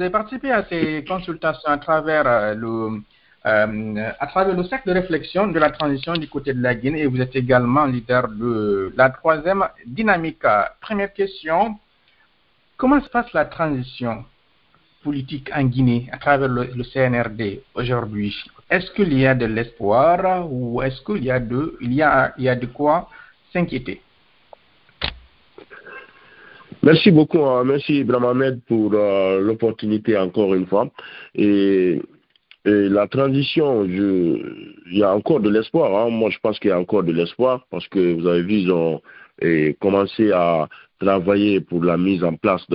avez participé à ces consultations à travers euh, le euh, à travers le cercle de réflexion de la transition du côté de la Guinée et vous êtes également leader de la troisième dynamique. Première question, comment se passe la transition politique en Guinée à travers le, CNRD aujourd'hui? Est-ce qu'il y a de l'espoir ou est-ce qu'il y y a, y a de quoi s'inquiéter? Merci beaucoup, hein. merci Ibrahim Ahmed pour euh, l'opportunité encore une fois. Et et la transition, je, il y a encore de l'espoir. Hein. Moi, je pense qu'il y a encore de l'espoir parce que vous avez vu, ils ont commencé à travailler pour la mise en place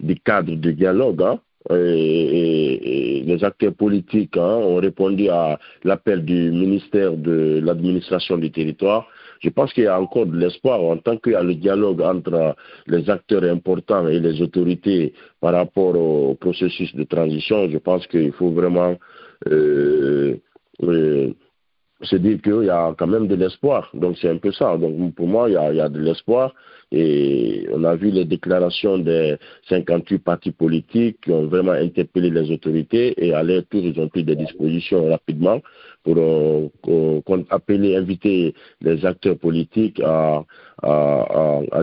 des cadres de dialogue. Hein. Et, les acteurs politiques hein, ont répondu à l'appel du ministère de l'administration du territoire. Je pense qu'il y a encore de l'espoir en tant qu'il y a le dialogue entre les acteurs importants et les autorités par rapport au processus de transition. Je pense qu'il faut vraiment euh, euh, c'est dire qu'il y a quand même de l'espoir. Donc c'est un peu ça. Donc pour moi, il y a, de l'espoir. Et on a vu les déclarations des 58 partis politiques qui ont vraiment interpellé les autorités et à leur tour, ils ont pris des dispositions rapidement pour euh, appeler, inviter les acteurs politiques à,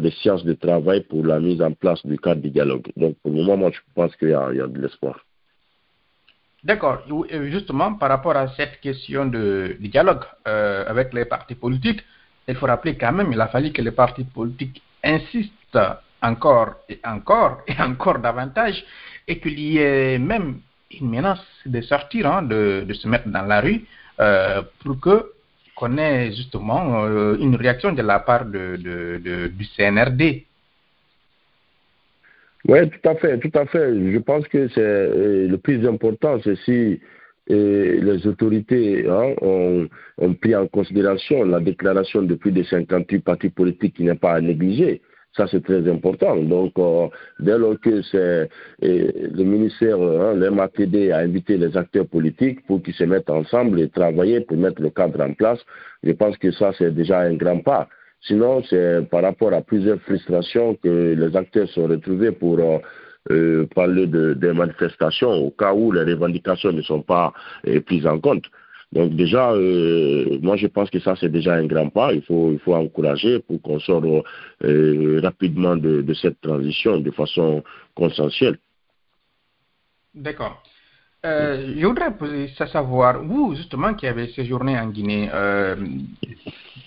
des séances de travail pour la mise en place du cadre du dialogue. Donc pour le moment, moi, je pense qu'il y, a de l'espoir. D'accord. Justement, par rapport à cette question de, dialogue euh, avec les partis politiques, il faut rappeler quand même, il a fallu que les partis politiques insistent encore et encore et encore davantage et qu'il y ait même une menace de sortir, hein, de, se mettre dans la rue pour que qu'on ait justement euh, une réaction de la part de, du CNRD oui, tout à fait, tout à fait. Je pense que c'est euh, le plus important, c'est si euh, les autorités hein, ont, pris en considération la déclaration de plus de 58 partis politiques qui n'est pas à négliger. Ça, c'est très important. Donc, euh, dès lors que c'est le ministère, hein, le MATD a invité les acteurs politiques pour qu'ils se mettent ensemble et travailler pour mettre le cadre en place, je pense que ça, c'est déjà un grand pas. Sinon, c'est par rapport à plusieurs frustrations que les acteurs sont retrouvés pour euh, euh, parler de, des manifestations au cas où les revendications ne sont pas prises en compte. Donc déjà, moi je pense que ça c'est déjà un grand pas. Il faut, il faut encourager pour qu'on sorte rapidement de, de, cette transition de façon consensuelle. D'accord. je voudrais savoir, vous justement qui avez séjourné en Guinée,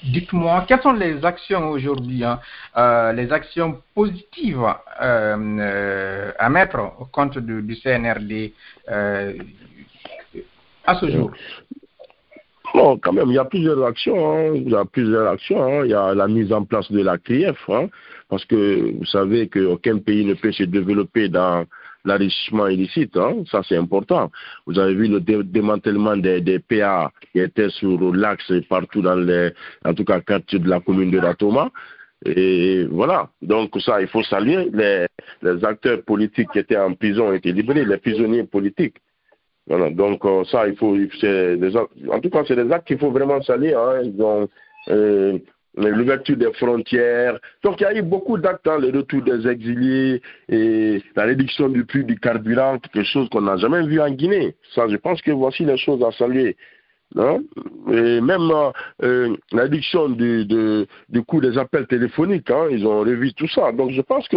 dites-moi, quelles sont les actions aujourd'hui, hein, euh, les actions positives euh, euh, à mettre au compte du, CNRD à ce jour? Bon, quand même, il y a plusieurs actions. Hein. Il y a plusieurs actions. Hein. Il y a la mise en place de la CRIEF, parce que vous savez qu'aucun pays ne peut se développer dans l'enrichissement illicite, hein, ça c'est important. Vous avez vu le démantèlement des, PA qui étaient sur l'axe partout dans les, en tout cas, de la commune de Ratoma. Et voilà, donc ça, il faut saluer. Les, les acteurs politiques qui étaient en prison ont été libérés, les prisonniers politiques. Voilà, donc euh, ça, il faut, en tout cas, c'est des actes qu'il faut vraiment saluer. Hein. Ont euh, l'ouverture des frontières. Donc il y a eu beaucoup d'actes, hein, le retour des exilés et la réduction du prix du carburant, quelque chose qu'on n'a jamais vu en Guinée. Ça, je pense que voici les choses à saluer. Hein. Et même euh, la réduction du, du coût des appels téléphoniques, hein, ils ont revu tout ça. Donc je pense que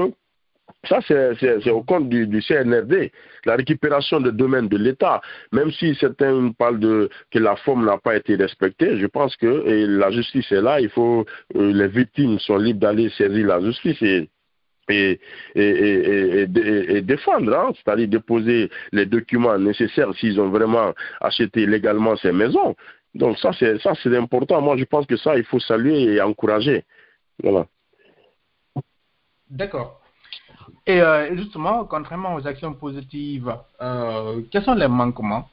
ça, c'est au compte du, CNRD, la récupération des domaines de l'État. Même si certains parlent de que la forme n'a pas été respectée, je pense que la justice est là. Il faut euh, les victimes sont libres d'aller saisir la justice et et, et, et, défendre, hein, c'est-à-dire déposer les documents nécessaires s'ils ont vraiment acheté légalement ces maisons. Donc ça, c'est ça, c'est important. Moi, je pense que ça, il faut saluer et encourager. Voilà. D'accord. Et euh, justement, contrairement aux actions positives, euh, quels sont les manquements?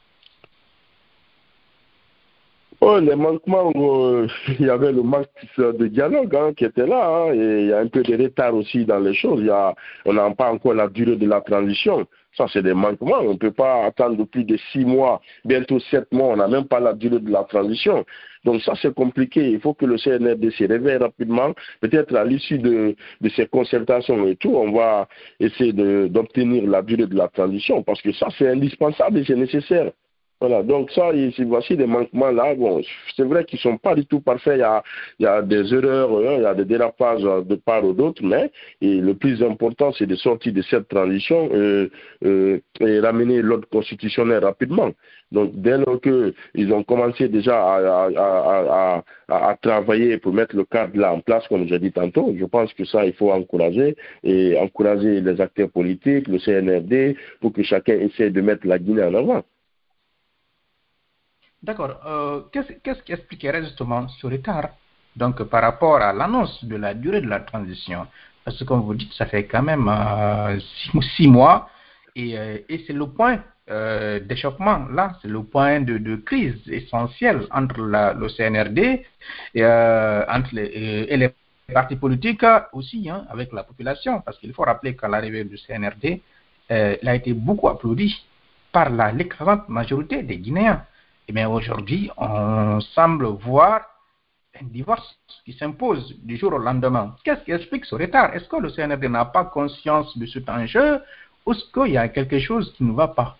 Oh, les manquements, euh, il y avait le manque de dialogue hein, qui était là, hein, et il y a un peu de retard aussi dans les choses. Il y a, on n'a pas encore la durée de la transition. Ça, c'est des manquements. On ne peut pas attendre plus de six mois, bientôt sept mois. On n'a même pas la durée de la transition. Donc ça, c'est compliqué. Il faut que le CNRD se réveille rapidement. Peut-être à l'issue de, de, ces concertations et tout, on va essayer d'obtenir la durée de la transition parce que ça, c'est indispensable et c'est nécessaire. Voilà, donc ça, voici des manquements là. Bon, c'est vrai qu'ils sont pas du tout parfaits. Il y a, il y a des erreurs, hein, il y a des dérapages de part ou d'autre, mais et le plus important, c'est de sortir de cette transition euh, euh, et ramener l'ordre constitutionnel rapidement. Donc, dès lors qu'ils ont commencé déjà à, à, à, à, travailler pour mettre le cadre là en place, comme j'ai dit tantôt, je pense que ça, il faut encourager et encourager les acteurs politiques, le CNRD, pour que chacun essaie de mettre la Guinée en avant. D'accord. Euh, Qu'est-ce qui expliquerait justement ce retard Donc, par rapport à l'annonce de la durée de la transition, parce que comme vous dites, ça fait quand même euh, six, mois et, euh, et c'est le point d'échauffement, là, c'est le point de, crise essentiel entre la, le CNRD et, entre les, partis politiques aussi, hein, avec la population, parce qu'il faut rappeler qu'à l'arrivée du CNRD, il a été beaucoup applaudi par l'écrasante majorité des Guinéens. Eh bien aujourd'hui, on semble voir un divorce qui s'impose du jour au lendemain. Qu'est-ce qui explique ce retard? Est-ce que le CNRD n'a pas conscience de cet enjeu? Ou est-ce qu'il y a quelque chose qui ne va pas?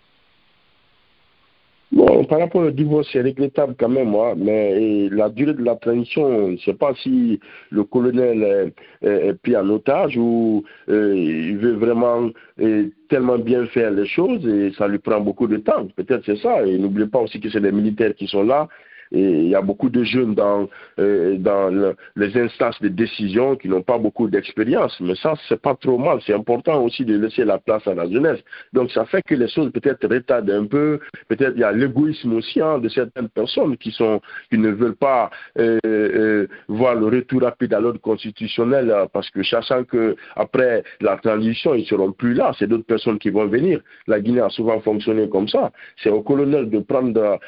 Bon, par rapport au divorce, c'est regrettable quand même, moi, mais la durée de la transition, je ne sais pas si le colonel est, est, pris en otage ou euh, il veut vraiment euh, tellement bien faire les choses et ça lui prend beaucoup de temps. Peut-être c'est ça. Et n'oubliez pas aussi que c'est les militaires qui sont là il y a beaucoup de jeunes dans, euh, les instances de décision qui n'ont pas beaucoup d'expérience. Mais ça, c'est pas trop mal. C'est important aussi de laisser la place à la jeunesse. Donc, ça fait que les choses peut-être retardent un peu. Peut-être il y a l'égoïsme aussi hein, de certaines personnes qui sont qui ne veulent pas euh, euh, voir le retour rapide à l'ordre constitutionnel parce que sachant que après la transition, ils seront plus là. C'est d'autres personnes qui vont venir. La Guinée a souvent fonctionné comme ça. C'est au colonel de prendre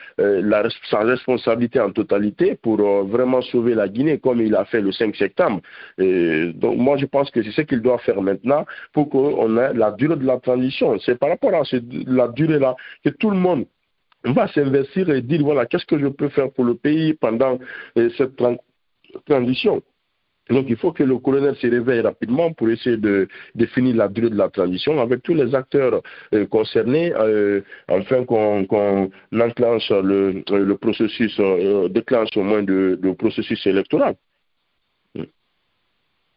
sa responsabilité en totalité pour euh, vraiment sauver la Guinée comme il a fait le 5 septembre. Donc moi je pense que c'est ce qu'il doit faire maintenant pour qu'on ait la durée de la transition. C'est par rapport à la durée là que tout le monde va s'investir et dire voilà qu'est-ce que je peux faire pour le pays pendant euh, cette transition? Donc il faut que le colonel se réveille rapidement pour essayer de définir la durée de la transition avec tous les acteurs euh, concernés, euh, afin qu'on qu enclenche le, le processus, euh, déclenche au moins le, le processus électoral.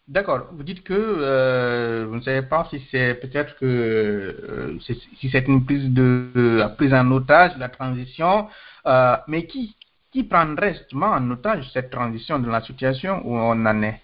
D'accord. Vous dites que euh, vous ne savez pas si c'est peut-être que euh, si c'est une prise de prise en otage de la transition, euh, mais qui qui prendrait justement en otage cette transition de la situation où on en est?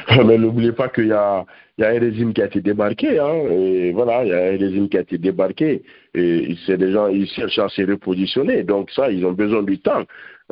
Mais n'oubliez pas qu'il y a, y a un régime qui a été débarqué. Hein, et voilà, il y a un régime qui a été débarqué. Et c'est des gens, ils cherchent à se repositionner. Donc ça, ils ont besoin du temps.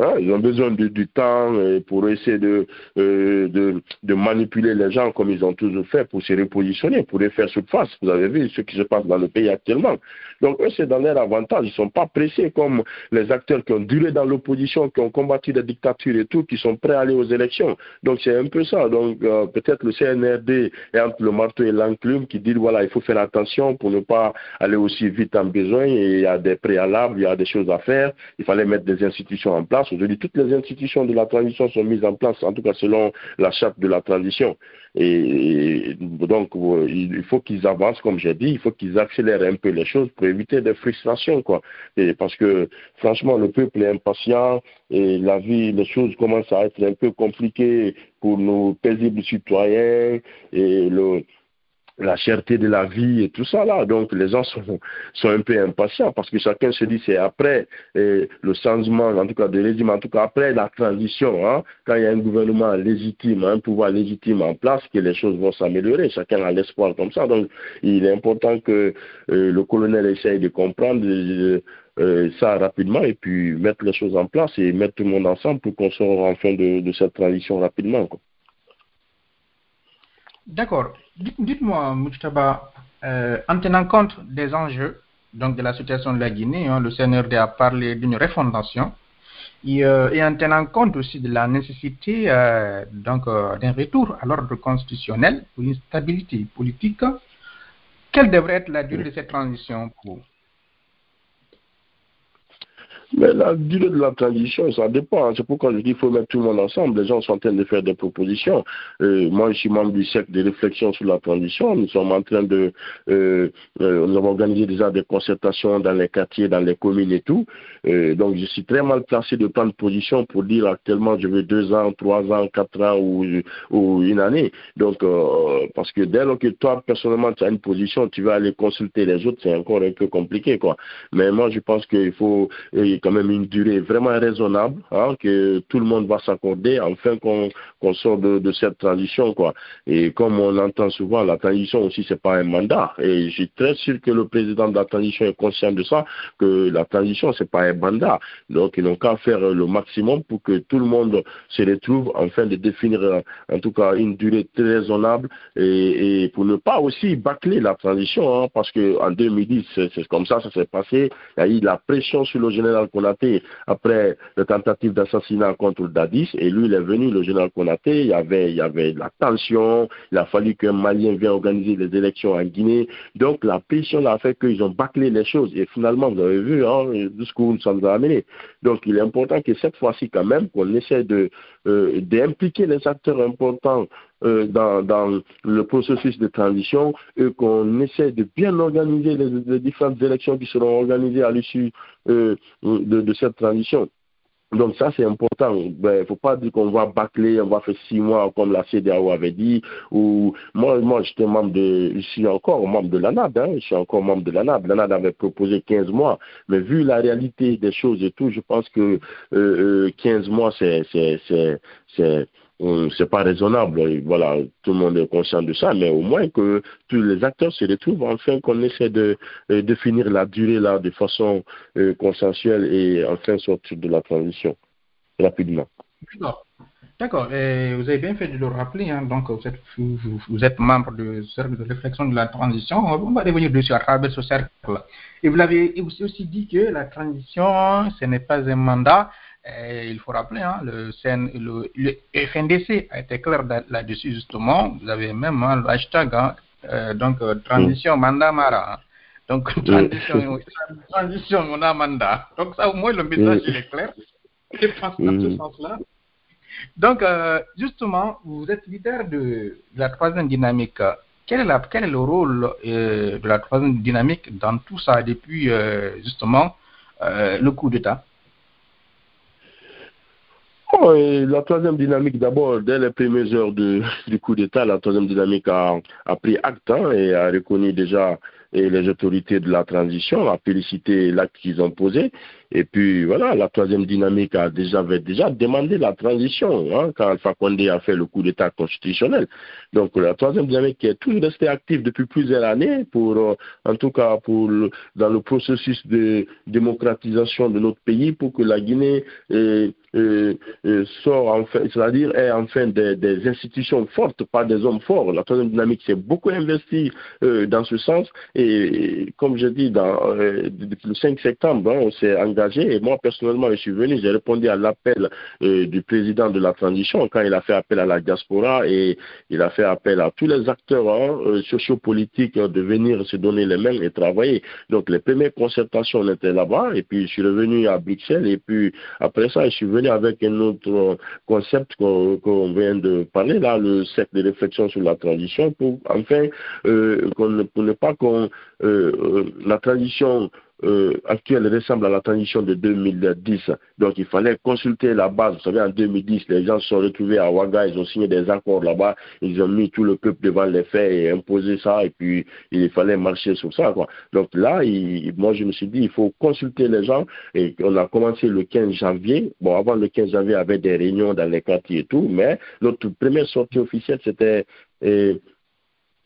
Hein, ils ont besoin de, du temps pour essayer de, euh, de, de, manipuler les gens comme ils ont toujours fait pour se repositionner, pour les faire surface. Vous avez vu ce qui se passe dans le pays actuellement. Donc eux, c'est dans leur avantage. Ils ne sont pas pressés comme les acteurs qui ont duré dans l'opposition, qui ont combattu la dictature et tout, qui sont prêts à aller aux élections. Donc c'est un peu ça. Donc euh, peut-être le CNRD est entre le marteau et l'enclume qui dit voilà, il faut faire attention pour ne pas aller aussi vite en besoin. Et il y a des préalables, il y a des choses à faire. Il fallait mettre des institutions en place. Aujourd'hui, toutes les institutions de la transition sont mises en place, en tout cas selon la charte de la transition. Et, donc, il faut qu'ils avancent, comme j'ai dit, il faut qu'ils accélèrent un peu les choses pour éviter des frustrations, quoi. Et parce que, franchement, le peuple est impatient et la vie, les choses commencent à être un peu compliquées pour nos paisibles citoyens et le, la cherté de la vie et tout ça là. Donc les gens sont, un peu impatients parce que chacun se dit c'est après eh, le changement, en tout cas de régime, en tout cas après la transition, hein, quand il y a un gouvernement légitime, un pouvoir légitime en place, que les choses vont s'améliorer. Chacun a l'espoir comme ça. Donc il est important que euh, le colonel essaye de comprendre euh, ça rapidement et puis mettre les choses en place et mettre tout le monde ensemble pour qu'on sorte enfin de, de cette transition rapidement. D'accord. Dites-moi, Moustaba, euh, en tenant compte des enjeux donc de la situation de la Guinée, hein, le CNRD a parlé d'une refondation et, en tenant compte aussi de la nécessité donc d'un retour à l'ordre constitutionnel pour une stabilité politique, quelle devrait être la durée de cette transition pour mais la durée de la transition, ça dépend. C'est pourquoi je dis qu'il faut mettre tout le monde ensemble. Les gens sont en train de faire des propositions. Euh, moi, je suis membre du cercle de réflexion sur la transition. Nous sommes en train de... Euh, euh, nous avons organisé déjà des concertations dans les quartiers, dans les communes et tout. donc, je suis très mal placé de prendre position pour dire actuellement je veux deux ans, trois ans, quatre ans ou, ou une année. Donc, parce que dès lors que toi, personnellement, tu as une position, tu vas aller consulter les autres, c'est encore un peu compliqué, quoi. Mais moi, je pense qu'il faut quand même une durée vraiment raisonnable, hein, que tout le monde va s'accorder afin qu'on qu'on sorte de, cette transition. Quoi. Et comme on entend souvent, la transition aussi, c'est pas un mandat. Et je suis très sûr que le président de la transition est conscient de ça, que la transition, c'est pas un mandat. Donc, ils n'ont qu'à faire le maximum pour que tout le monde se retrouve afin de définir, en tout cas, une durée très raisonnable et, et pour ne pas aussi bâcler la transition, hein, parce que en 2010, c'est comme ça, ça s'est passé. Il y a eu la pression sur le général Konaté après la tentative d'assassinat contre Dadis, et lui, il est venu, le général Konaté, il y avait, il y avait la tension, il a fallu qu'un Malien vienne organiser les élections en Guinée, donc la pression a fait qu'ils ont bâclé les choses, et finalement, vous avez vu, hein, jusqu'où nous sommes amenés. Donc, il est important que cette fois-ci, quand même, qu'on essaie de, euh, d'impliquer les acteurs importants euh, dans, dans, le processus de transition et qu'on essaie de bien organiser les, différentes élections qui seront organisées à l'issue euh, de, cette transition. Donc ça c'est important. Il ben, ne faut pas dire qu'on va bâcler, on va faire six mois comme la CDAO avait dit. Ou moi, moi j'étais membre de, je suis encore membre de l'ANAD. Hein, je suis encore membre de l'ANAD. L'ANAD avait proposé 15 mois, mais vu la réalité des choses et tout, je pense que euh, 15 euh, mois c'est c'est c'est pas raisonnable. Voilà, tout le monde est conscient de ça, mais au moins que tous les acteurs se retrouvent, enfin qu'on essaie de, définir la durée là de façon euh, consensuelle et enfin sortir de la transition rapidement. D'accord. Vous avez bien fait de le rappeler. Hein. Donc, vous êtes, vous, êtes membre du cercle de réflexion de la transition. On va revenir dessus à travers ce cercle. Et vous l'avez aussi dit que la transition, ce n'est pas un mandat, il faut rappeler, hein, le, le, FNDC a été clair là-dessus justement. Vous avez même hein, le hashtag, hein, euh, donc euh, transition mm. mandat mara. Donc transition, transition mandat mandat. Donc ça au moins le message il est clair. Je pense dans ce mm. sens-là. Donc euh, justement, vous êtes leader de, la troisième dynamique. Quel est, la, quel est le rôle de la troisième dynamique dans tout ça depuis justement le coup d'État? Oh, la troisième dynamique, d'abord, dès les premières heures du coup d'État, la troisième dynamique a, pris acte hein, et a reconnu déjà les autorités de la transition, a félicité l'acte qu'ils ont posé. Et puis voilà, la troisième dynamique a déjà, avait déjà demandé la transition hein, quand Alpha Condé a fait le coup d'État constitutionnel. Donc la troisième dynamique est toujours restée active depuis plusieurs années pour, euh, en tout cas, pour dans le processus de démocratisation de notre pays pour que la Guinée euh, euh, sort enfin, c'est-à-dire ait enfin des, institutions fortes, pas des hommes forts. La troisième dynamique s'est beaucoup investie dans ce sens et, comme je dis, depuis le 5 septembre, hein, on s'est engagé et moi, personnellement, je suis venu, j'ai répondu à l'appel euh, du président de la transition quand il a fait appel à la diaspora et il a fait appel à tous les acteurs hein, euh, sociopolitiques euh, de venir se donner les mains et travailler. Donc, les premières concertations, étaient là-bas et puis je suis revenu à Bruxelles et puis après ça, je suis venu avec un autre concept qu'on vient de parler, là, le cercle de réflexion sur la transition pour enfin, pour ne pas qu'on la transition euh, actuelle ressemble à la transition de 2010. Donc il fallait consulter la base. Vous savez, en 2010, les gens se sont retrouvés à Ouaga, ils ont signé des accords là-bas, ils ont mis tout le peuple devant les faits et imposé ça, et puis il fallait marcher sur ça. Quoi. Donc là, moi je me suis dit, il faut consulter les gens, et on a commencé le 15 janvier. Bon, avant le 15 janvier, il y avait des réunions dans les quartiers et tout, mais notre première sortie officielle, c'était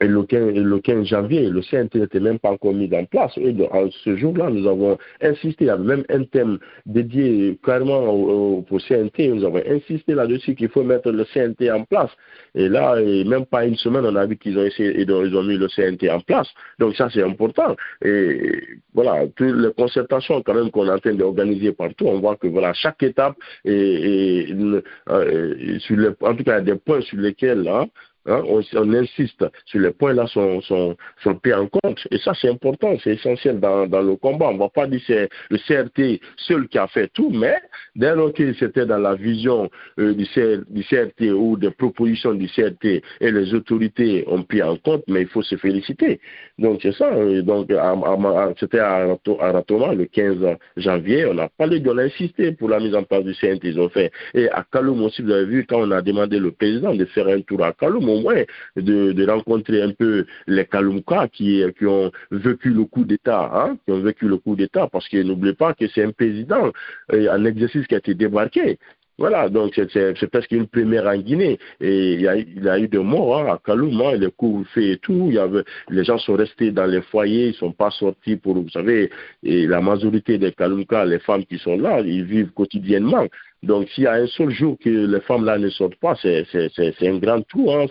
le 15, le 15 janvier, le CNT n'était même pas encore mis en place. Et ce jour-là, nous avons insisté, il y avait même un thème dédié carrément au, CNT, nous avons insisté là-dessus qu'il faut mettre le CNT en place. Et là, même pas une semaine, on a vu qu'ils ont essayé, ils ont mis le CNT en place. Donc ça, c'est important. Et voilà, toutes les concertations quand même qu'on est en train d'organiser partout, on voit que voilà, chaque étape est, euh, sur les, en tout cas, des points sur lesquels hein, Hein, on, insiste sur les points-là sont, sont, sont pris en compte. Et ça, c'est important, c'est essentiel dans, dans le combat. On ne va pas dire que c'est le CRT seul qui a fait tout, mais dès lors que c'était dans la vision euh, du, du, CRT ou des propositions du CRT et les autorités ont pris en compte, mais il faut se féliciter. Donc, c'est ça. Euh, donc, c'était à, à Ratoma le 15 janvier. On a parlé, on a insisté pour la mise en place du CRT. Ils ont fait. Et à Kaloum aussi, vous avez vu, quand on a demandé le président de faire un tour à Kaloum, moins de, rencontrer un peu les Kalumka qui, ont vécu le coup d'État, hein, qui ont vécu le coup d'État, parce que n'oubliez pas que c'est un président euh, en exercice qui a été débarqué. Voilà, donc c'est presque une première en Guinée. Et il y a, eu des morts hein, à Kaloum, hein, les coups faits et tout. Il y avait, les gens sont restés dans les foyers, ils sont pas sortis pour, vous savez, et la majorité des Kaloumka, les femmes qui sont là, ils vivent quotidiennement. Donc, s'il y a un seul jour que les femmes-là ne sortent pas, c'est un grand trou. Hein,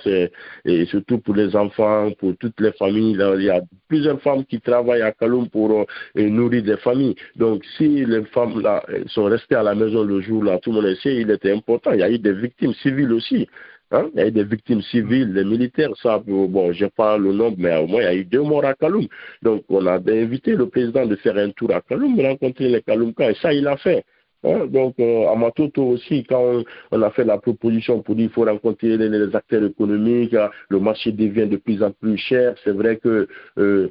et surtout pour les enfants, pour toutes les familles. Là, il y a plusieurs femmes qui travaillent à Kaloum pour euh, nourrir des familles. Donc, si les femmes-là sont restées à la maison le jour-là, tout le monde sait, il était important. Il y a eu des victimes civiles aussi. Hein? Il y a eu des victimes civiles, les militaires, ça, bon, je pas le nombre, mais au moins il y a eu deux morts à Kaloum. Donc on a invité le président de faire un tour à Kaloum, rencontrer les Kaloumkas, et ça il a fait. Hein, donc, euh, à Matoto aussi, quand on, a fait la proposition pour dire qu'il faut rencontrer les, acteurs économiques, euh, le marché devient de plus en plus cher. C'est vrai que euh,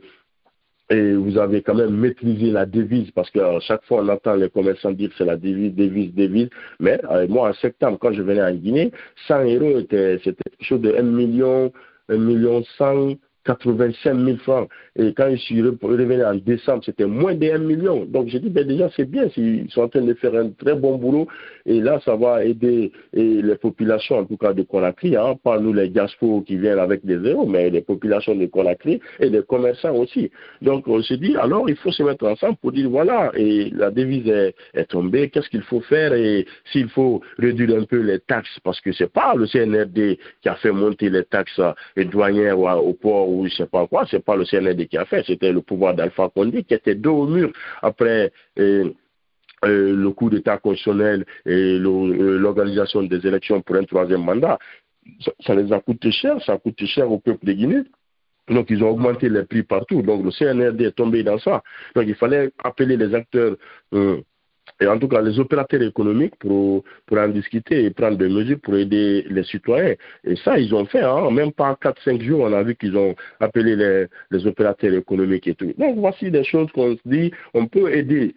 et vous avez quand même maîtrisé la devise parce que chaque fois on entend les commerçants dire c'est la devise, devise, devise. Mais moi, en septembre, quand je venais en Guinée, 100 euros, c'était quelque chose de 1 million, 1 million 100 85 000 francs. Et quand je suis revenu en décembre, c'était moins de 1 million. Donc j'ai dit, ben déjà c'est bien, ils sont en train de faire un très bon boulot. Et là, ça va aider les populations, en tout cas de Conakry, hein, pas nous les diasporos qui viennent avec des zéros, mais les populations de Conakry et les commerçants aussi. Donc on s'est dit, alors il faut se mettre ensemble pour dire, voilà, et la devise est, est tombée, qu'est-ce qu'il faut faire et s'il faut réduire un peu les taxes, parce que c'est pas le CNRD qui a fait monter les taxes douanières au port ou je sais pas quoi, c'est pas le CNRD qui a fait, c'était le pouvoir d'Alpha Condé qui était dos au mur après euh, euh, le coup d'État constitutionnel et euh, l'organisation des élections pour un troisième mandat. Ça, les a coûté cher, ça a coûté cher au peuple de Guinée. Donc, ils ont augmenté les prix partout. Donc, le CNRD est tombé dans ça. Donc, il fallait appeler les acteurs et en tout cas les opérateurs économiques pour, pour en discuter et prendre des mesures pour aider les citoyens. Et ça, ils ont fait, hein, même pas 4-5 jours, on a vu qu'ils ont appelé les, les opérateurs économiques et tout. Donc voici des choses qu'on se dit, on peut aider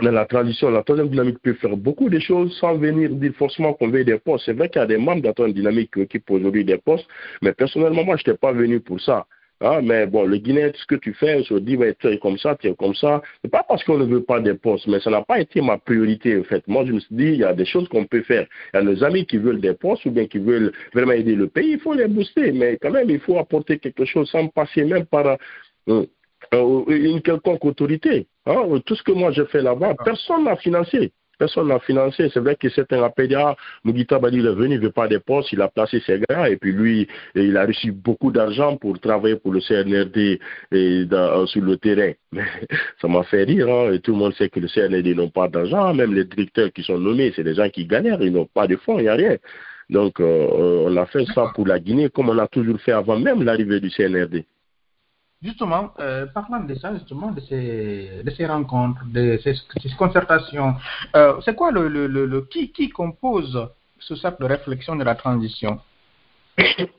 dans la transition, la troisième dynamique peut faire beaucoup de choses sans venir dire forcément qu'on veut des postes. C'est vrai qu'il y a des membres de la troisième dynamique qui occupent aujourd'hui des postes, mais personnellement, moi, je n'étais pas venu pour ça. Ah, mais bon, le Guinée, ce que tu fais, on se dit, ouais, tu es comme ça, tu es comme ça. C'est pas parce qu'on ne veut pas des postes, mais ça n'a pas été ma priorité, en fait. Moi, je me suis dit, il y a des choses qu'on peut faire. Il y a nos amis qui veulent des postes ou bien qui veulent vraiment aider le pays, il faut les booster. Mais quand même, il faut apporter quelque chose sans passer même par euh, euh, une quelconque autorité. Hein. Tout ce que moi j'ai fait là-bas, ah. personne n'a financé. Personne n'a financé. C'est vrai que certains rappellent, ah, Mugita Badi est venu, il ne veut pas des postes, il a placé ses gars, et puis lui, il a reçu beaucoup d'argent pour travailler pour le CNRD et dans, sur le terrain. Mais ça m'a fait rire, hein, et tout le monde sait que le CNRD n'ont pas d'argent, même les directeurs qui sont nommés, c'est des gens qui galèrent, ils n'ont pas de fonds, il n'y a rien. Donc, euh, on a fait ça pour la Guinée, comme on a toujours fait avant même l'arrivée du CNRD. Justement, euh, parlant de ça, justement, de ces, rencontres, de ces, concertations, euh, c'est quoi le, qui compose ce cercle de réflexion de la transition?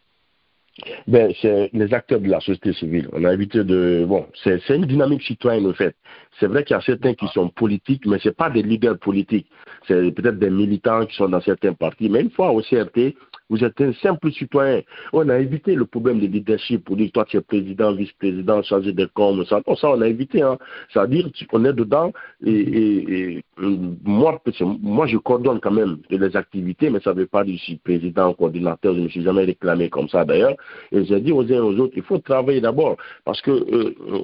Ben, c'est les acteurs de la société civile. On a évité de. Bon, c'est une dynamique citoyenne, en fait. C'est vrai qu'il y a certains qui sont politiques, mais ce pas des leaders politiques. C'est peut-être des militants qui sont dans certains partis. Mais une fois au CRT, Vous êtes un simple citoyen. On a évité le problème de leadership pour dire toi tu es président, vice-président, chargé de com, ça. ça on a évité. Hein. C'est-à-dire qu'on est dedans et, euh, moi, moi je coordonne quand même les activités, mais ça ne veut pas dire que je suis président, coordinateur, je ne me suis jamais réclamé comme ça d'ailleurs. Et j'ai dit aux uns et aux autres, il faut travailler d'abord parce que euh,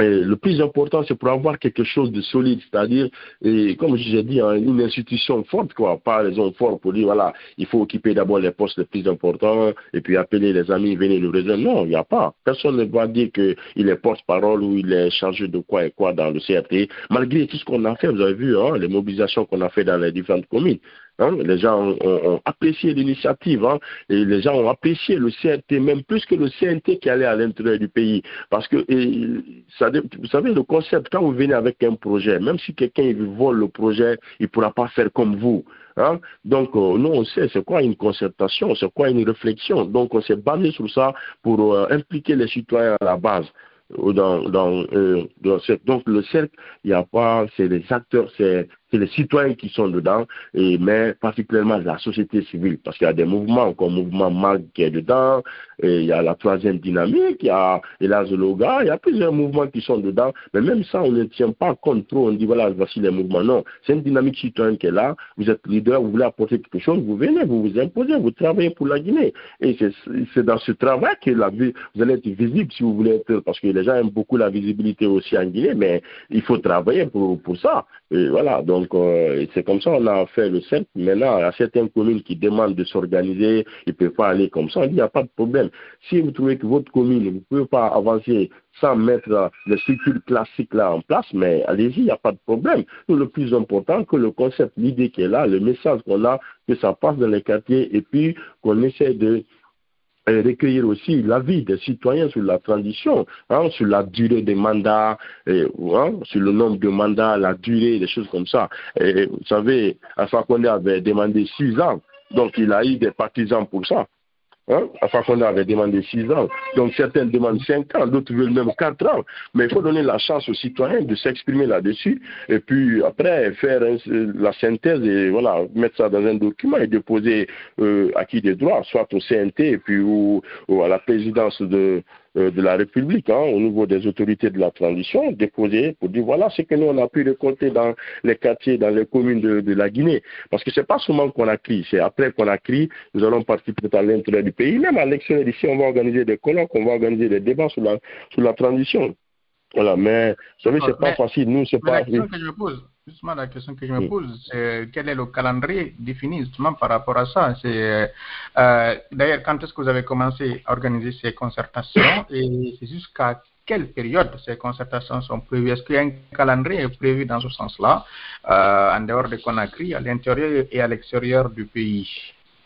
le plus important, c'est pour avoir quelque chose de solide, c'est-à-dire, comme j'ai dit, hein, une institution forte, quoi, pas les hommes forts pour dire, voilà, il faut occuper d'abord les postes les plus importants et puis appeler les amis, venir le réseau. Non, il n'y a pas. Personne ne va dire qu'il est porte-parole ou il est chargé de quoi et quoi dans le CRT, malgré tout ce qu'on a fait, vous avez vu, hein, les mobilisations qu'on a fait dans les différentes communes. Hein, les gens ont, apprécié l'initiative hein, et les gens ont apprécié le CNT, même plus que le CNT qui allait à l'intérieur du pays. Parce que, vous savez, le concept, quand vous venez avec un projet, même si quelqu'un vole le projet, il ne pourra pas faire comme vous. Hein. Donc, euh, nous, on sait c'est quoi une concertation, c'est quoi une réflexion. Donc, on s'est basé sur ça pour euh, impliquer les citoyens à la base. Euh, donc, le cercle, il n'y a pas, c'est les acteurs, c'est c'est les citoyens qui sont dedans, et, mais particulièrement la société civile, parce qu'il y a des mouvements comme le mouvement MAG qui est dedans, et il y a la troisième dynamique, il y a Loga, il y a plusieurs mouvements qui sont dedans, mais même ça, on ne tient pas compte trop, on dit voilà, voici les mouvements. Non, c'est une dynamique citoyenne qui est là, vous êtes leader, vous voulez apporter quelque chose, vous venez, vous vous imposez, vous travaillez pour la Guinée. Et c'est dans ce travail que la, vous allez être visible si vous voulez être, parce que les gens aiment beaucoup la visibilité aussi en Guinée, mais il faut travailler pour, pour ça. Et voilà, donc euh, c'est comme ça qu'on a fait le cercle. Maintenant, a certaines communes qui demandent de s'organiser, ils ne peuvent pas aller comme ça. Il n'y a pas de problème. Si vous trouvez que votre commune, vous ne pouvez pas avancer sans mettre les structures classiques là en place, mais allez-y, il n'y a pas de problème. Le plus important, que le concept, l'idée qui est là, le message qu'on a, que ça passe dans les quartiers et puis qu'on essaie de recueillir aussi l'avis des citoyens sur la transition, hein, sur la durée des mandats, hein, sur le nombre de mandats, la durée, des choses comme ça. Et, vous savez, Alpha avait demandé six ans, donc il a eu des partisans pour ça. Hein? qu'on avait demandé 6 ans. Donc certains demandent 5 ans, d'autres veulent même 4 ans. Mais il faut donner la chance aux citoyens de s'exprimer là-dessus. Et puis après, faire la synthèse et voilà, mettre ça dans un document et déposer euh, acquis des droits, soit au CNT et puis ou à la présidence de, de la République, hein, au niveau des autorités de la transition, déposer pour dire voilà ce que nous on a pu récolter dans les quartiers, dans les communes de, la Guinée. Parce que c'est pas seulement qu'on a crié, c'est après qu'on a crié, nous allons participer à l'intérieur du pays. Même à l'extérieur d'ici, on va organiser des colloques, on va organiser des débats sur la, sur la transition. Voilà, mais vous savez, c'est pas facile. Nous, c'est pas. Justement, la question que je me mm. pose, c'est quel est le calendrier défini justement par rapport à ça? C'est euh, D'ailleurs, quand est-ce que vous avez commencé à organiser ces concertations et c'est jusqu'à quelle période ces concertations sont prévues? Est-ce qu'il y a un calendrier prévu dans ce sens-là, euh, en dehors de Conakry, à l'intérieur et à l'extérieur du pays?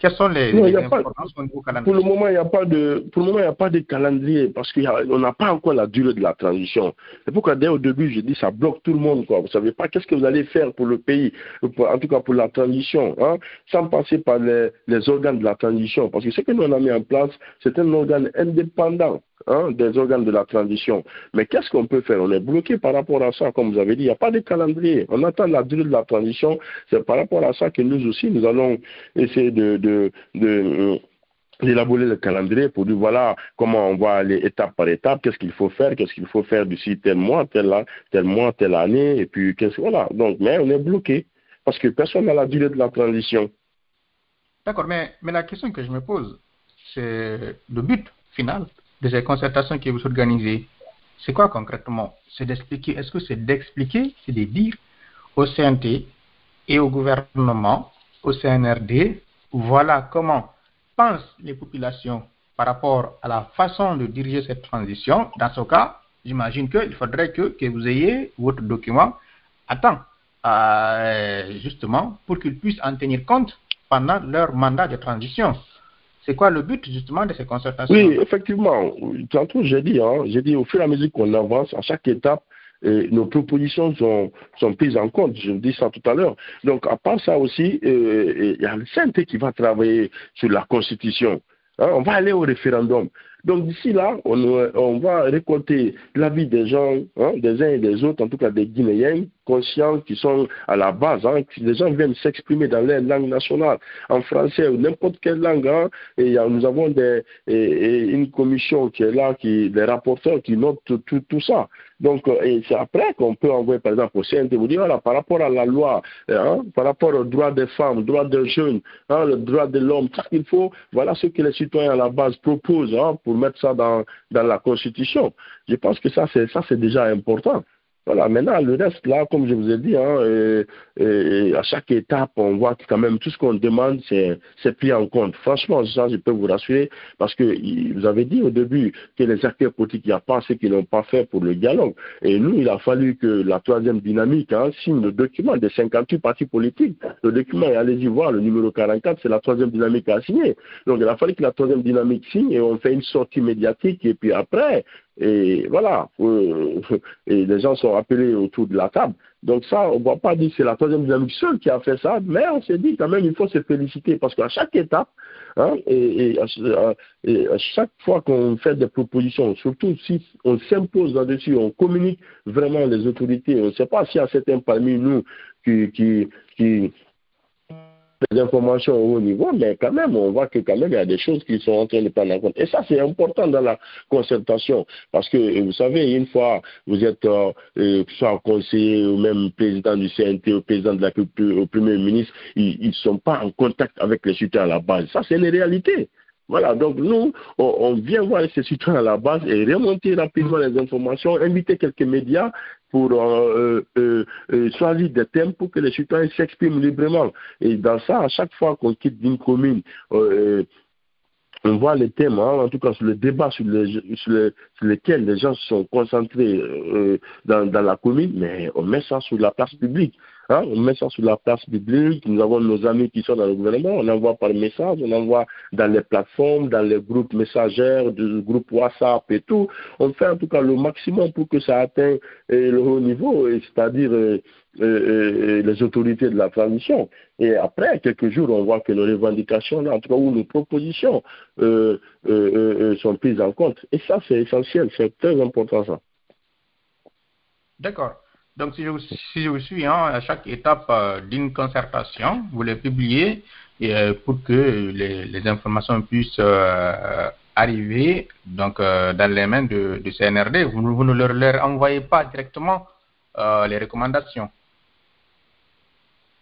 Quelles sont les, informations au niveau calendrier Pour le moment, il n'y a pas de, pour le moment, il n'y a pas de calendrier parce qu'on n'a pas encore la durée de la transition. C'est pourquoi dès au début, je dis ça bloque tout le monde. Quoi. Vous ne savez pas qu'est-ce que vous allez faire pour le pays, en tout cas pour la transition, hein, sans passer par les, les organes de la transition. Parce que ce que nous on a mis en place, c'est un organe indépendant. Hein, des organes de la transition. Mais qu'est-ce qu'on peut faire? On est bloqué par rapport à ça, comme vous avez dit. Il n'y a pas de calendrier. On attend la durée de la transition. C'est par rapport à ça que nous aussi, nous allons essayer de, de, euh, d'élaborer le calendrier pour dire voilà comment on va aller étape par étape, qu'est-ce qu'il faut faire, qu'est-ce qu'il faut faire d'ici tel mois, tel, tel mois, telle année, et puis qu'est-ce voilà. Donc, mais on est bloqué parce que personne n'a la durée de la transition. D'accord, mais la question que je me pose, c'est le but final de ces concertations que vous organisez, c'est quoi concrètement? C'est d'expliquer, est-ce que c'est d'expliquer, c'est de dire au CNT et au gouvernement, au CNRD, voilà comment pensent les populations par rapport à la façon de diriger cette transition? Dans ce cas, j'imagine qu'il faudrait que, que, vous ayez votre document à temps, euh, justement, pour qu'ils puissent en tenir compte pendant leur mandat de transition. C'est quoi le but justement de ces concertations? Oui, effectivement. Tantôt, j'ai dit, hein, j'ai dit au fur et à mesure qu'on avance, à chaque étape, nos propositions sont, sont, prises en compte. Je dis ça tout à l'heure. Donc, à part ça aussi, euh, il y a le CNT qui va travailler sur la Constitution. Hein, on va aller au référendum. Donc d'ici là, on, va récolter l'avis des gens, hein, des uns et des autres, en tout cas des Guinéens, conscients qui sont à la base. Hein, les gens viennent s'exprimer dans leur langue nationale, en français ou n'importe quelle langue. Hein, et nous avons des, une commission qui est là, qui, des rapporteurs qui notent tout, tout, ça. Donc, et c'est après qu'on peut envoyer, par exemple, au CNT, vous dire, voilà, par rapport à la loi, hein, par rapport aux droits des femmes, droits des jeunes, hein, le droit de l'homme, tout ce qu'il faut, voilà ce que les citoyens à la base proposent hein, pour mettre ça dans, dans la Constitution. Je pense que ça, c'est déjà important. Voilà, maintenant, le reste, là, comme je vous ai dit, hein, et, à chaque étape, on voit que quand même tout ce qu'on demande, c'est pris en compte. Franchement, ça, je peux vous rassurer, parce que vous avez dit au début que les acteurs politiques, il n'y a pas ce qu'ils n'ont pas fait pour le dialogue. Et nous, il a fallu que la troisième dynamique hein, signe le document des 58 partis politiques. Le document, allez-y voir, le numéro 44, c'est la troisième dynamique à signer. Donc, il a fallu que la troisième dynamique signe et on fait une sortie médiatique. Et puis après, et voilà, euh, et les gens sont appelés autour de la table. Donc ça, on ne va pas dire que c'est la troisième dynamique seule qui a fait ça, mais on s'est dit quand même il faut se féliciter parce qu'à chaque étape, hein, et, à, chaque fois qu'on fait des propositions, surtout si on s'impose là-dessus, on communique vraiment les autorités, on ne sait pas s'il y a certains parmi nous qui, qui, qui des informations au haut niveau, mais quand même, on voit que quand même, il y a des choses qui sont en train de prendre en compte. Et ça, c'est important dans la concertation, parce que, vous savez, une fois, vous êtes euh, euh soit conseiller ou même président du CNT ou président de la culture, au premier ministre, ils ne sont pas en contact avec les citoyens à la base. Ça, c'est une réalité. Voilà, donc nous, on, vient voir ces citoyens à la base et remonter rapidement les informations, inviter quelques médias pour euh, euh, euh, choisir des thèmes pour que les citoyens s'expriment librement. Et dans ça, à chaque fois qu'on quitte une commune, on voit les thèmes, hein, en tout cas sur le débat sur, lesquels les gens sont concentrés dans, dans, la commune, mais on met ça sur la place publique. Hein, on met ça sur la place publique, nous avons nos amis qui sont dans le gouvernement, on envoie par message, on envoie dans les plateformes, dans les groupes messagères, du groupe WhatsApp et tout. On fait en tout cas le maximum pour que ça atteigne euh, le haut niveau, c'est-à-dire euh, euh, les autorités de la transition. Et après quelques jours, on voit que nos revendications, en tout cas, ou nos propositions sont prises en compte. Et ça, c'est essentiel, c'est très important ça. D'accord. Donc, si je, vous suis, hein, à chaque étape euh, d'une concertation, vous les publiez euh, pour que les, informations puissent euh, arriver donc, dans les mains de, de CNRD. Vous, ne leur envoyez pas directement les recommandations.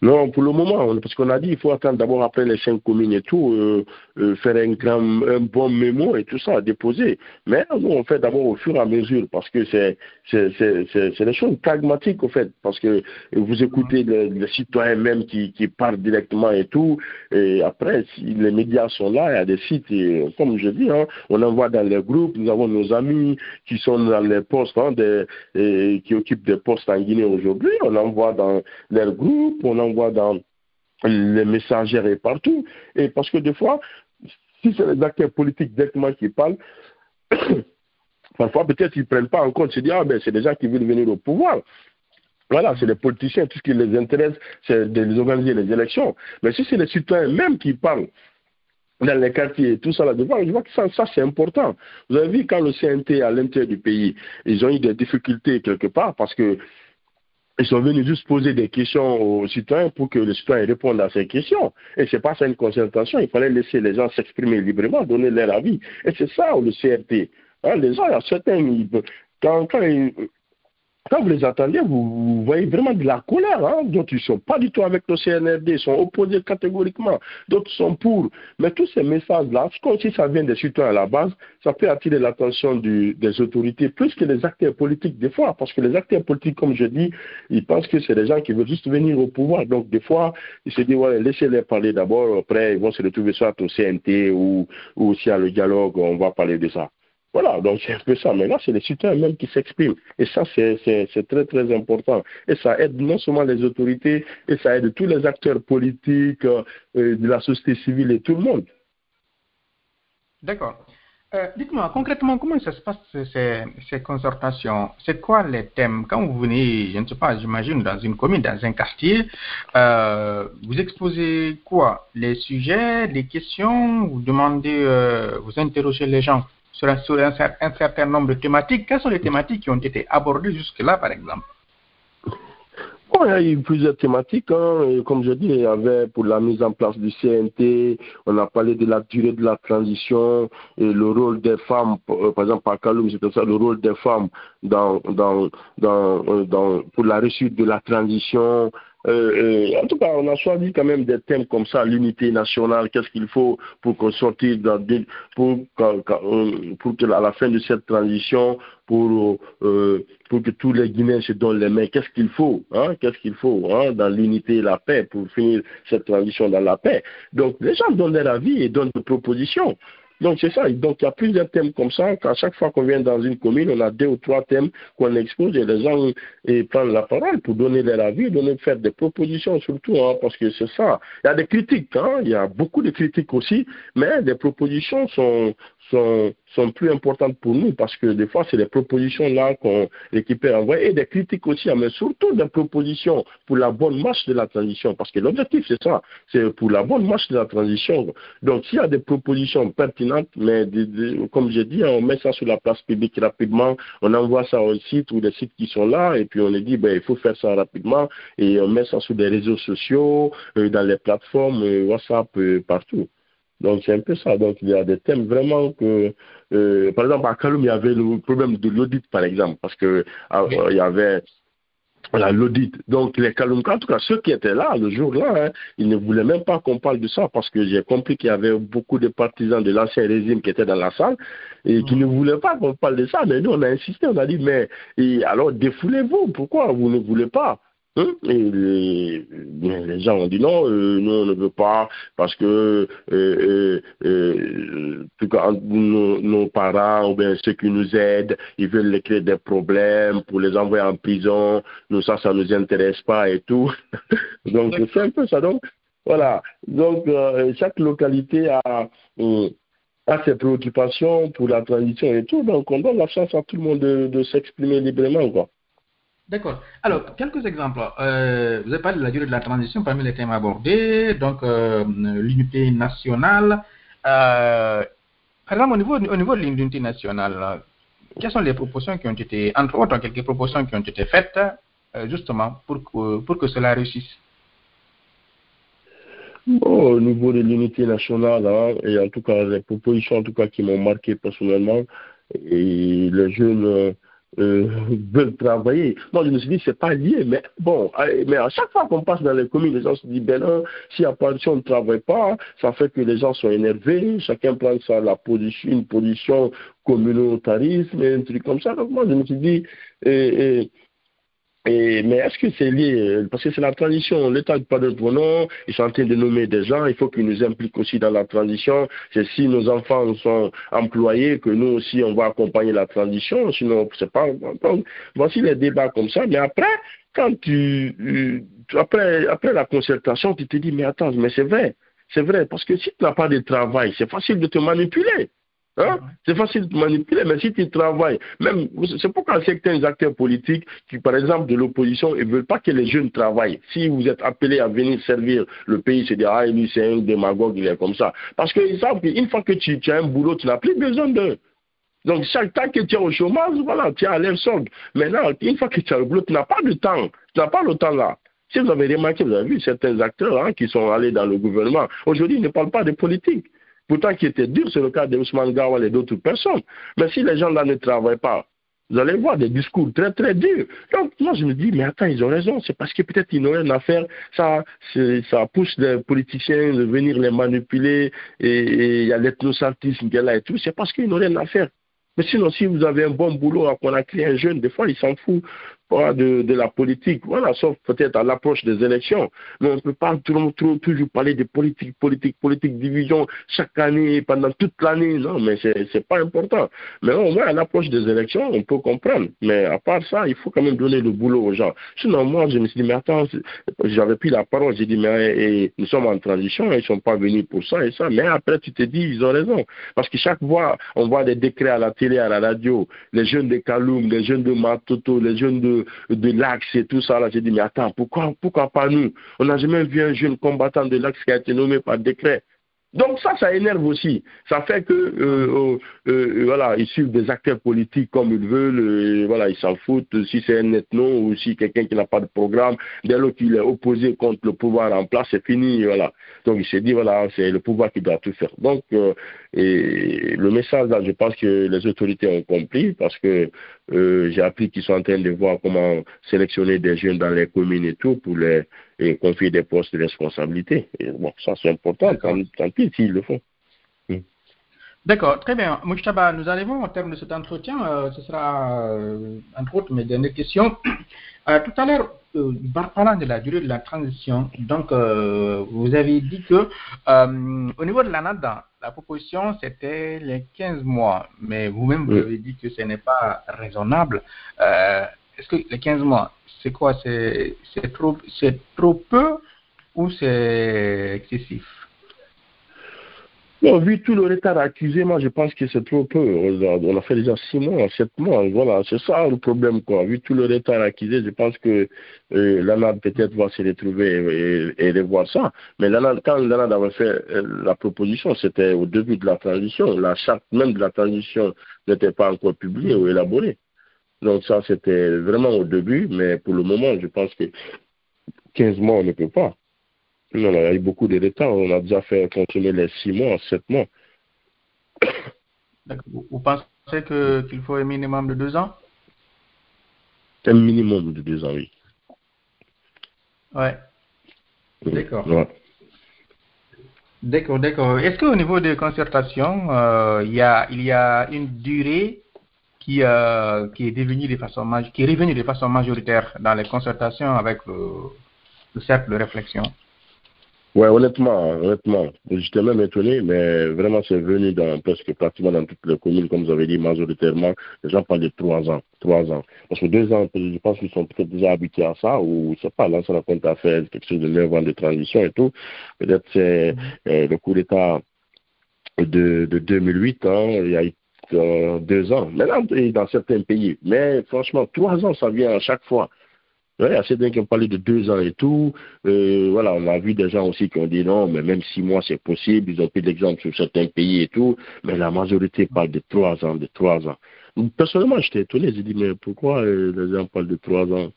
Non, pour le moment, parce qu'on a dit il faut attendre d'abord après les cinq communes et tout, euh, euh, faire un, grand, un bon mémo et tout ça, déposer. Mais nous, on fait d'abord au fur et à mesure parce que c'est des choses pragmatiques au fait, parce que vous écoutez les, citoyens même qui, qui parlent directement et tout, et après, si les médias sont là, il y a des sites, et, comme je dis, hein, on envoie dans les groupes, nous avons nos amis qui sont dans les postes, hein, des, et, qui occupent des postes en Guinée aujourd'hui, on envoie dans leurs groupes, on envoie dans les messagères et partout. Et parce que des fois, si c'est les acteurs politiques directement qui parlent, parfois peut-être ils ne prennent pas en compte, ils disent, ah ben c'est des gens qui veulent venir au pouvoir. Voilà, c'est les politiciens, tout ce qui les intéresse, c'est de les organiser les élections. Mais si c'est les citoyens même qui parlent dans les quartiers, tout ça là-devant, je vois que ça, ça c'est important. Vous avez vu quand le CNT à l'intérieur du pays, ils ont eu des difficultés quelque part parce que ils sont venus juste poser des questions aux citoyens pour que les citoyens répondent à ces questions. Et c'est pas ça une concertation. Il fallait laisser les gens s'exprimer librement, donner leur avis. Et c'est ça le CRT. Hein, les gens, il y a certains, quand, quand ils, quand vous les attendez, vous, voyez vraiment de la colère. Hein? D'autres, ne sont pas du tout avec le CNRD, ils sont opposés catégoriquement. D'autres sont pour. Mais tous ces messages-là, si ça vient des citoyens à la base, ça peut attirer l'attention des autorités plus que les acteurs politiques des fois. Parce que les acteurs politiques, comme je dis, ils pensent que c'est des gens qui veulent juste venir au pouvoir. Donc, des fois, ils se disent, ouais, laissez-les parler d'abord. Après, ils vont se retrouver soit au CNT ou, ou s'il y a le dialogue, on va parler de ça. Voilà, donc c'est un peu ça. Mais là, c'est les citoyens même qui s'expriment. Et ça, c'est très, très important. Et ça aide non seulement les autorités, et ça aide tous les acteurs politiques, euh, de la société civile et tout le monde. D'accord. Euh, dites-moi, concrètement, comment ça se passe ces, concertations? C'est quoi les thèmes? Quand vous venez, je ne sais pas, j'imagine, dans une commune, dans un quartier, euh, vous exposez quoi? Les sujets, les questions? Vous demandez, vous interrogez les gens? Sur, un, certain nombre de thématiques. Quelles sont les thématiques qui ont été abordées jusque-là, par exemple? Bon, il y a eu plusieurs thématiques. Hein. Comme je dis, il y avait pour la mise en place du CNT, on a parlé de la durée de la transition, et le rôle des femmes, euh, par exemple, à Kaloum, c'était ça, le rôle des femmes dans, dans, dans, euh, dans, pour la réussite de la transition, euh, euh, en tout cas, on a choisi quand même des thèmes comme ça, l'unité nationale, qu'est-ce qu'il faut pour qu'on sortisse dans pour, euh, pour que à la fin de cette transition, pour, euh, pour que tous les Guinéens se donnent les mains, qu'est-ce qu'il faut, hein, qu'est-ce qu'il faut hein, dans l'unité et la paix pour finir cette transition dans la paix? Donc, les gens donnent leur avis et donnent des propositions. Donc c'est ça. Donc il y a plusieurs thèmes comme ça. À chaque fois qu'on vient dans une commune, on a deux ou trois thèmes qu'on expose et les gens et prennent la parole pour donner leur avis, donner, faire des propositions surtout, hein, parce que c'est ça. Il y a des critiques, hein, il y a beaucoup de critiques aussi, mais des propositions sont, sont, sont plus importantes pour nous parce que des fois, c'est des propositions là qu'on l'équipe envoie et des critiques aussi, mais surtout des propositions pour la bonne marche de la transition parce que l'objectif, c'est ça, c'est pour la bonne marche de la transition. Donc, s'il y a des propositions pertinentes, mais comme j'ai dit, on met ça sur la place publique rapidement, on envoie ça au site ou des sites qui sont là et puis on les dit, ben, il faut faire ça rapidement et on met ça sur des réseaux sociaux, euh, dans les plateformes, euh, WhatsApp, euh, partout. Donc c'est un peu ça. Donc il y a des thèmes vraiment que, euh, par exemple à Kaloum, il y avait le problème de l'audit par exemple, parce que euh, il y avait l'audit. Donc les Kaloum, en tout cas ceux qui étaient là le jour-là, hein, ils ne voulaient même pas qu'on parle de ça parce que j'ai compris qu'il y avait beaucoup de partisans de l'ancien régime qui étaient dans la salle et qui ne voulaient pas qu'on parle de ça. Mais nous on a insisté, on a dit mais alors défoulez-vous, pourquoi vous ne voulez pas? Les, les, gens ont dit non, euh, nous on ne veut pas parce que euh, euh, nos, parents ou bien ceux qui nous aident, ils veulent les créer des problèmes pour les envoyer en prison. Nous ça, ça nous intéresse pas et tout. donc c'est un peu ça. Donc voilà. Donc chaque localité a a ses préoccupations pour la transition et tout. Donc on donne la chance à tout le monde de, de s'exprimer librement quoi. D'accord. Alors, quelques exemples. Euh, vous avez parlé de la durée de la transition parmi les thèmes abordés, donc euh, l'unité nationale. Euh, par exemple, au niveau, au niveau de l'unité nationale, quelles sont les propositions qui ont été, entre autres, quelques propositions qui ont été faites justement pour que, pour que cela réussisse? Bon, au niveau de l'unité nationale, hein, et en tout cas, les propositions en tout cas qui m'ont marqué personnellement, et les jeunes euh, veulent travailler. Moi, je me suis dit, c'est pas lié, mais bon, mais à chaque fois qu'on passe dans les communes, les gens se disent, ben non, si, si on ne travaille pas, ça fait que les gens sont énervés, chacun prend ça, la position, une position communautarisme, un truc comme ça. Donc moi, je me suis dit, et, mais est-ce que c'est lié Parce que c'est la transition. L'État n'est pas de nom, ils sont en train de nommer des gens, il faut qu'ils nous impliquent aussi dans la transition. C'est si nos enfants sont employés que nous aussi on va accompagner la transition, sinon c'est pas. Donc, voici les débats comme ça. Mais après, quand tu, après, après la concertation, tu te dis, mais attends, mais c'est vrai, c'est vrai, parce que si tu n'as pas de travail, c'est facile de te manipuler. Hein? C'est facile de manipuler, mais si tu travailles, même, c'est pourquoi certains acteurs politiques qui, par exemple, de l'opposition, ils ne veulent pas que les jeunes travaillent. Si vous êtes appelé à venir servir le pays, c'est dire, ah, lui, c'est un démagogue, il est comme ça. Parce qu'ils savent qu'une fois que tu, as un boulot, tu n'as plus besoin de. Donc, chaque temps que tu es au chômage, voilà, tu es à l'air solde. Maintenant, une fois que tu as le boulot, tu n'as pas de temps. Tu n'as pas le temps là. Si vous avez remarqué, vous avez vu certains acteurs hein, qui sont allés dans le gouvernement. Aujourd'hui, ils ne parlent pas de politique. Pourtant, qui était dur, c'est le cas de Ousmane Gawal et d'autres personnes. Mais si les gens là ne travaillent pas, vous allez voir des discours très très durs. Donc moi je me dis, mais attends, ils ont raison, c'est parce que peut-être ils n'ont rien à faire. Ça, ça pousse les politiciens de venir les manipuler et il y a l'ethnocentrisme qui est là et tout. C'est parce qu'ils n'ont rien à faire. Mais sinon, si vous avez un bon boulot, a créé un jeune, des fois, il s'en fout de, la politique, voilà, sauf peut-être à l'approche des élections. Mais on ne peut pas toujours, toujours parler de politique, politique, politique, division chaque année, pendant toute l'année. Non, mais c'est pas important. Mais au moins à l'approche des élections, on peut comprendre. Mais à part ça, il faut quand même donner le boulot aux gens. Sinon, moi, je me suis dit, mais attends, j'avais pris la parole, j'ai dit, mais et, nous sommes en transition, ils ne sont pas venus pour ça et ça. Mais après, tu te dis, ils ont raison. Parce que chaque fois, on voit des décrets à la télé, à la radio, les jeunes de Kaloum, les jeunes de Matoto, les jeunes de, de l'Axe et tout ça. Là, j'ai dit, mais attends, pourquoi, pourquoi pas nous? On n'a jamais vu un jeune combattant de l'Axe qui a été nommé par décret. Donc ça, ça énerve aussi. Ça fait que euh, euh, euh, voilà, ils suivent des acteurs politiques comme ils veulent. voilà, ils s'en foutent. Si c'est un ethno ou si quelqu'un qui n'a pas de programme, dès lors qu'il est opposé contre le pouvoir en place, c'est fini. Voilà. Donc il s'est dit voilà, c'est le pouvoir qui doit tout faire. Donc et le message là, je pense que les autorités ont compris parce que j'ai appris qu'ils sont en train de voir comment sélectionner des jeunes dans les communes et tout pour les et confier des postes de responsabilité. Et bon, ça c'est important, tant, tant pis s'ils le font. Hmm. D'accord, très bien. Mouchtaba, nous arrivons au terme de cet entretien. Euh, ce sera, euh, entre autres, mes dernières questions. Euh, tout à l'heure, parlant de la durée de la transition, donc vous avez dit que au niveau de l'ANADA, la proposition c'était les 15 mois, mais vous-même vous avez dit que ce n'est pas raisonnable. Est-ce que les 15 mois, c'est quoi? C'est trop, trop peu ou c'est excessif? Non, vu tout le retard accusé, moi je pense que c'est trop peu. On a, fait déjà 6 mois, 7 mois. Voilà, c'est ça le problème. Quoi. Vu tout le retard accusé, je pense que euh, l'ANAD peut-être va se retrouver et, revoir ça. Mais quand l'ANAD avait fait euh, la proposition, c'était au début de la transition. La charte même de la transition n'était pas encore publiée ou élaborée. Donc ça, c'était vraiment au début, mais pour le moment, je pense que 15 mois, on ne peut pas. Non, il y a eu beaucoup de retard. On a déjà fait fonctionner les 6 mois, 7 mois. Vous pensez qu'il faut un minimum de 2 ans? Un minimum de 2 ans, oui. Ouais. D'accord. D'accord, d'accord. Est-ce qu'au niveau des concertations, euh, il, y a, il y a une durée qui, euh, qui, est devenu de façon, qui est revenu de façon majoritaire dans les concertations avec le, cercle de réflexion? Ouais, honnêtement, honnêtement, j'étais même étonné, mais vraiment c'est venu dans presque pratiquement dans toutes les communes, comme vous avez dit, majoritairement, les gens parlent de trois ans, trois ans. Parce que deux ans, je pense qu'ils sont peut-être déjà habitués à ça, ou je sais pas, là, ça compte à faire quelque chose de neuf ans de transition et tout. Peut-être c'est euh, le coup d'État de, de 2008, hein, il y a eu deux ans. Maintenant, dans certains pays. Mais franchement, trois ans, ça vient à chaque fois. Il y a certains qui ont parlé de deux ans et tout. Euh, voilà, on a vu des gens aussi qui ont dit non, mais même six mois, c'est possible. Ils ont pris l'exemple sur certains pays et tout. Mais la majorité parle de trois ans, de trois ans. Personnellement, j'étais étonné. J'ai dit, mais pourquoi euh, les gens parlent de trois ans?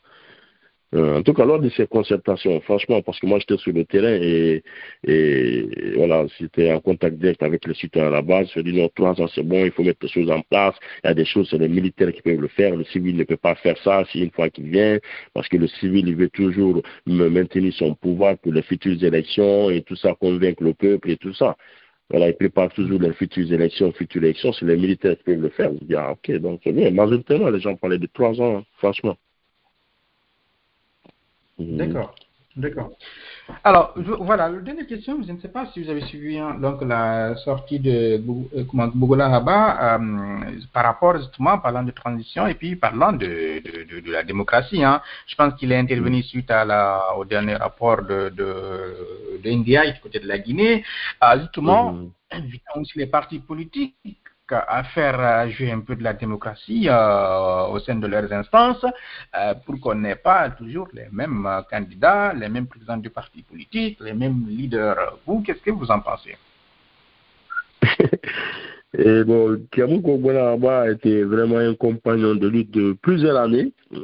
Euh, en tout cas, lors de ces concertations, franchement, parce que moi j'étais sur le terrain et, et voilà, c'était en contact direct avec les citoyens à la base. Je dis non, trois ans c'est bon, il faut mettre des choses en place. Il y a des choses, c'est les militaires qui peuvent le faire. Le civil ne peut pas faire ça si une fois qu'il vient, parce que le civil, il veut toujours maintenir son pouvoir pour les futures élections et tout ça, convaincre le peuple et tout ça. Voilà, il prépare toujours les futures élections, futures élections, c'est les militaires qui peuvent le faire. Je dis, ah, ok, donc c'est bien. Majoritairement, les gens parlaient de trois ans, franchement. Mhm. D'accord, d'accord. Alors, voilà, la dernière question, je ne sais pas si vous avez suivi hein, donc, la sortie de euh, Bogola Rabat euh, par rapport justement, parlant de transition et puis parlant de, de, de, la démocratie. Hein. Je pense qu'il est intervenu suite à la, au dernier rapport de, de, de India du côté de la Guinée, euh, justement, mmh. invitant aussi les partis politiques à faire jouer un peu de la démocratie euh, au sein de leurs instances euh, pour qu'on n'ait pas toujours les mêmes candidats, les mêmes présidents du parti politique, les mêmes leaders. Vous, qu'est-ce que vous en pensez? Et bon, Kiamou Kogbola a été vraiment un compagnon de lutte de plusieurs années. Euh,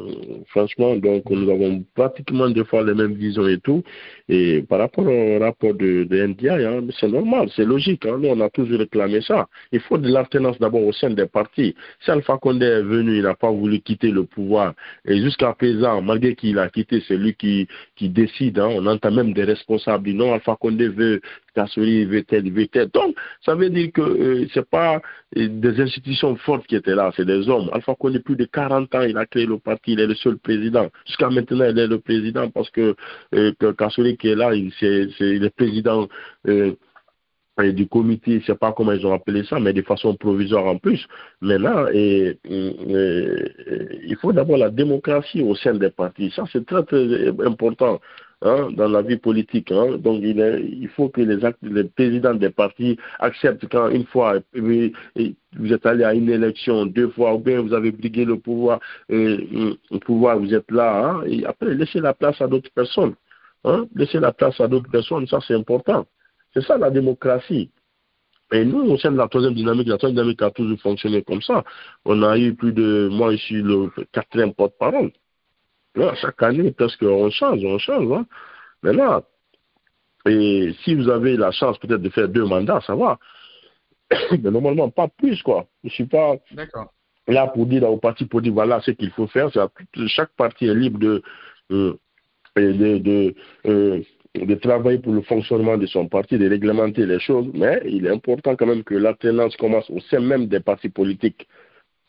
franchement, donc nous avons pratiquement deux fois les mêmes visions et tout. Et par rapport au rapport de, de NDI, hein, c'est normal, c'est logique. Hein. nous, on a toujours réclamé ça. Il faut de l'alternance d'abord au sein des partis. Si Alpha Condé est venu, il n'a pas voulu quitter le pouvoir. Et jusqu'à présent, malgré qu'il a quitté, c'est lui qui, qui décide. Hein. on entend même des responsables. Non, Alpha Condé veut Kassori veut tel, veut tel. Donc, ça veut dire que euh, c'est pas euh, des institutions fortes qui étaient là, c'est des hommes. Alpha Condé, plus de 40 ans, il a créé le parti, il est le seul président. Jusqu'à maintenant, il est le président parce que, euh, qui est là, il, le président euh, du comité, je sais pas comment ils ont appelé ça, mais de façon provisoire en plus. Maintenant, et, et, il faut d'abord la démocratie au sein des partis. Ça, c'est très, très important. Hein, dans la vie politique. Hein. Donc, il, est, il, faut que les, actes, les présidents des partis acceptent quand une fois vous êtes allé à une élection deux fois, ou bien vous avez brigué le pouvoir, euh, pouvoir, vous êtes là, hein, et après, laissez la place à d'autres personnes. Laissez la place à d'autres personnes, ça c'est important. C'est ça la démocratie. Et nous, au sein de la troisième dynamique, la troisième dynamique a toujours fonctionné comme ça. On a eu plus de, moi, je suis le quatrième porte-parole. Là, chaque année, presque, on change, on change. Hein. Maintenant, et si vous avez la chance peut-être de faire deux mandats, ça va. Mais normalement, pas plus, quoi. Je ne suis pas là pour dire au parti, pour dire voilà ce qu'il faut faire. Chaque parti est libre de, euh, de, de, euh, de, travailler pour le fonctionnement de son parti, de réglementer les choses. Mais il est important quand même que l'alternance commence au sein même des partis politiques.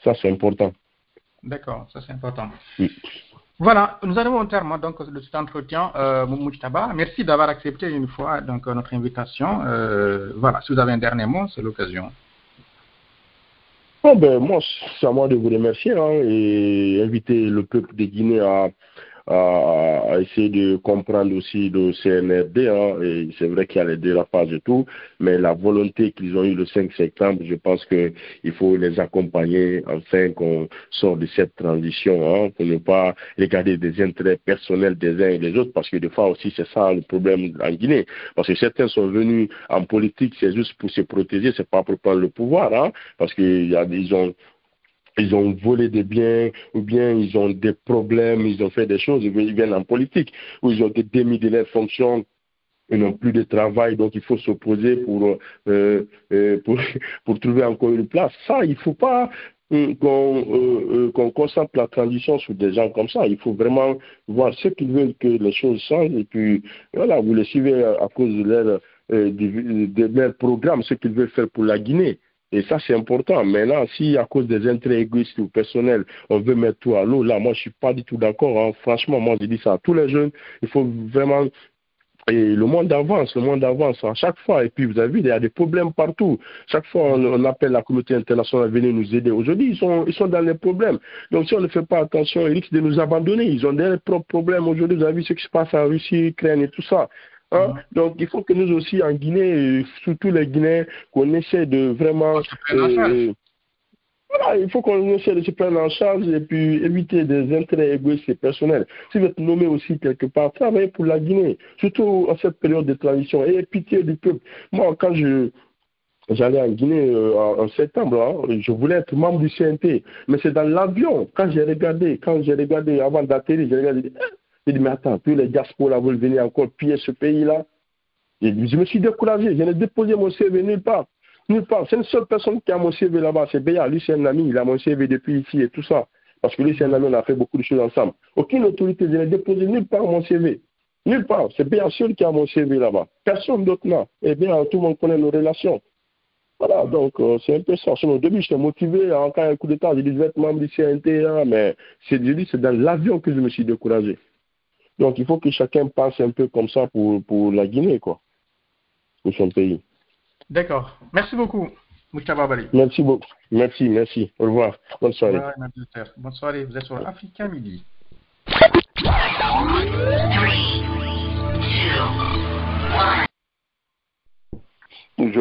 Ça, c'est important. D'accord, ça c'est important. Oui. Voilà, nous arrivons au terme donc, de cet entretien. Euh, merci d'avoir accepté une fois donc, notre invitation. Euh, voilà, si vous avez un dernier mot, c'est l'occasion. Bon, ben, moi, c'est à moi de vous remercier hein, et inviter le peuple de Guinée à, à, essayer de comprendre aussi le CNRD. Hein, et c'est vrai qu'il y a les dérapages et tout, mais la volonté qu'ils ont eu le 5 septembre, je pense qu'il faut les accompagner afin qu'on sorte de cette transition, hein, pour ne pas regarder des intérêts personnels des uns et des autres, parce que des fois aussi c'est ça le problème en Guinée. Parce que certains sont venus en politique, c'est juste pour se protéger, c'est pas pour prendre le pouvoir, hein, parce qu'ils ont ils ont volé des biens, ou bien ils ont des problèmes, ils ont fait des choses, ils viennent en politique, ou ils ont été démis de leurs fonctions, ils n'ont plus de travail, donc il faut s'opposer pour, euh, euh, pour, trouver encore une place. Ça, il ne faut pas euh, qu'on concentre la transition sur des gens comme ça. Il faut vraiment voir ce qu'ils veulent que les choses changent, et puis voilà, vous les suivez à, cause de leur, de, de leur programme, ce qu'ils veulent faire pour la Guinée. Et ça, c'est important. Maintenant, si à cause des intérêts égoïstes ou personnels, on veut mettre tout à l'eau, là, moi, je suis pas du tout d'accord. Hein. Franchement, moi, je dis ça à tous les jeunes. Il faut vraiment et le monde avance, le monde avance à chaque fois. Et puis, vous avez vu, il y a des problèmes partout. Chaque fois, on, appelle la communauté internationale à venir nous aider. Aujourd'hui, ils sont, ils sont dans les problèmes. Donc, si on ne fait pas attention, ils risquent de nous abandonner. Ils ont des propres problèmes. Aujourd'hui, vous avez vu ce qui se passe en Russie, Ukraine et tout ça. Hein? Donc, il faut que nous aussi, en Guinée, surtout les Guinéens, qu'on essaie de vraiment... Euh, voilà, il faut qu'on essaie de se prendre en charge et puis éviter des intérêts égoïstes et personnels. Si vous êtes nommé aussi quelque part, travaillez pour la Guinée, surtout en cette période de transition. Et pitié du peuple. Moi, quand je, J'allais en Guinée euh, en, septembre, hein, je voulais être membre du CNT, mais c'est dans l'avion. Quand j'ai regardé, quand j'ai regardé avant d'atterrir, j'ai regardé, j'ai dit, mais attends, tous les diasporas veulent venir encore piller ce pays-là. Je me suis découragé. Je n'ai déposé mon CV nulle part. Nulle part. C'est une seule personne qui a mon CV là-bas. C'est Béa. Lui, c'est un ami. Il a mon CV depuis ici et tout ça. Parce que lui, c'est un ami. On a fait beaucoup de choses ensemble. Aucune autorité. Je n'ai déposé nulle part mon CV. Nulle part. C'est Béa seul qui a mon CV là-bas. Personne d'autre n'a. Et bien, tout le monde connaît nos relations. Voilà, donc euh, c'est un peu ça. Au début, j'étais motivé. En cas un coup d'état, j'ai dit, je vais être membre du CNT. Hein, mais c'est dans l'avion que je me suis découragé. Donc il faut que chacun pense un peu comme ça pour, pour la Guinée, quoi, pour son pays. D'accord. Merci beaucoup, Moustababali. Merci beaucoup. Merci, merci. Au revoir. Bonne soirée. Bonne soirée. Vous êtes sur Africa Midi.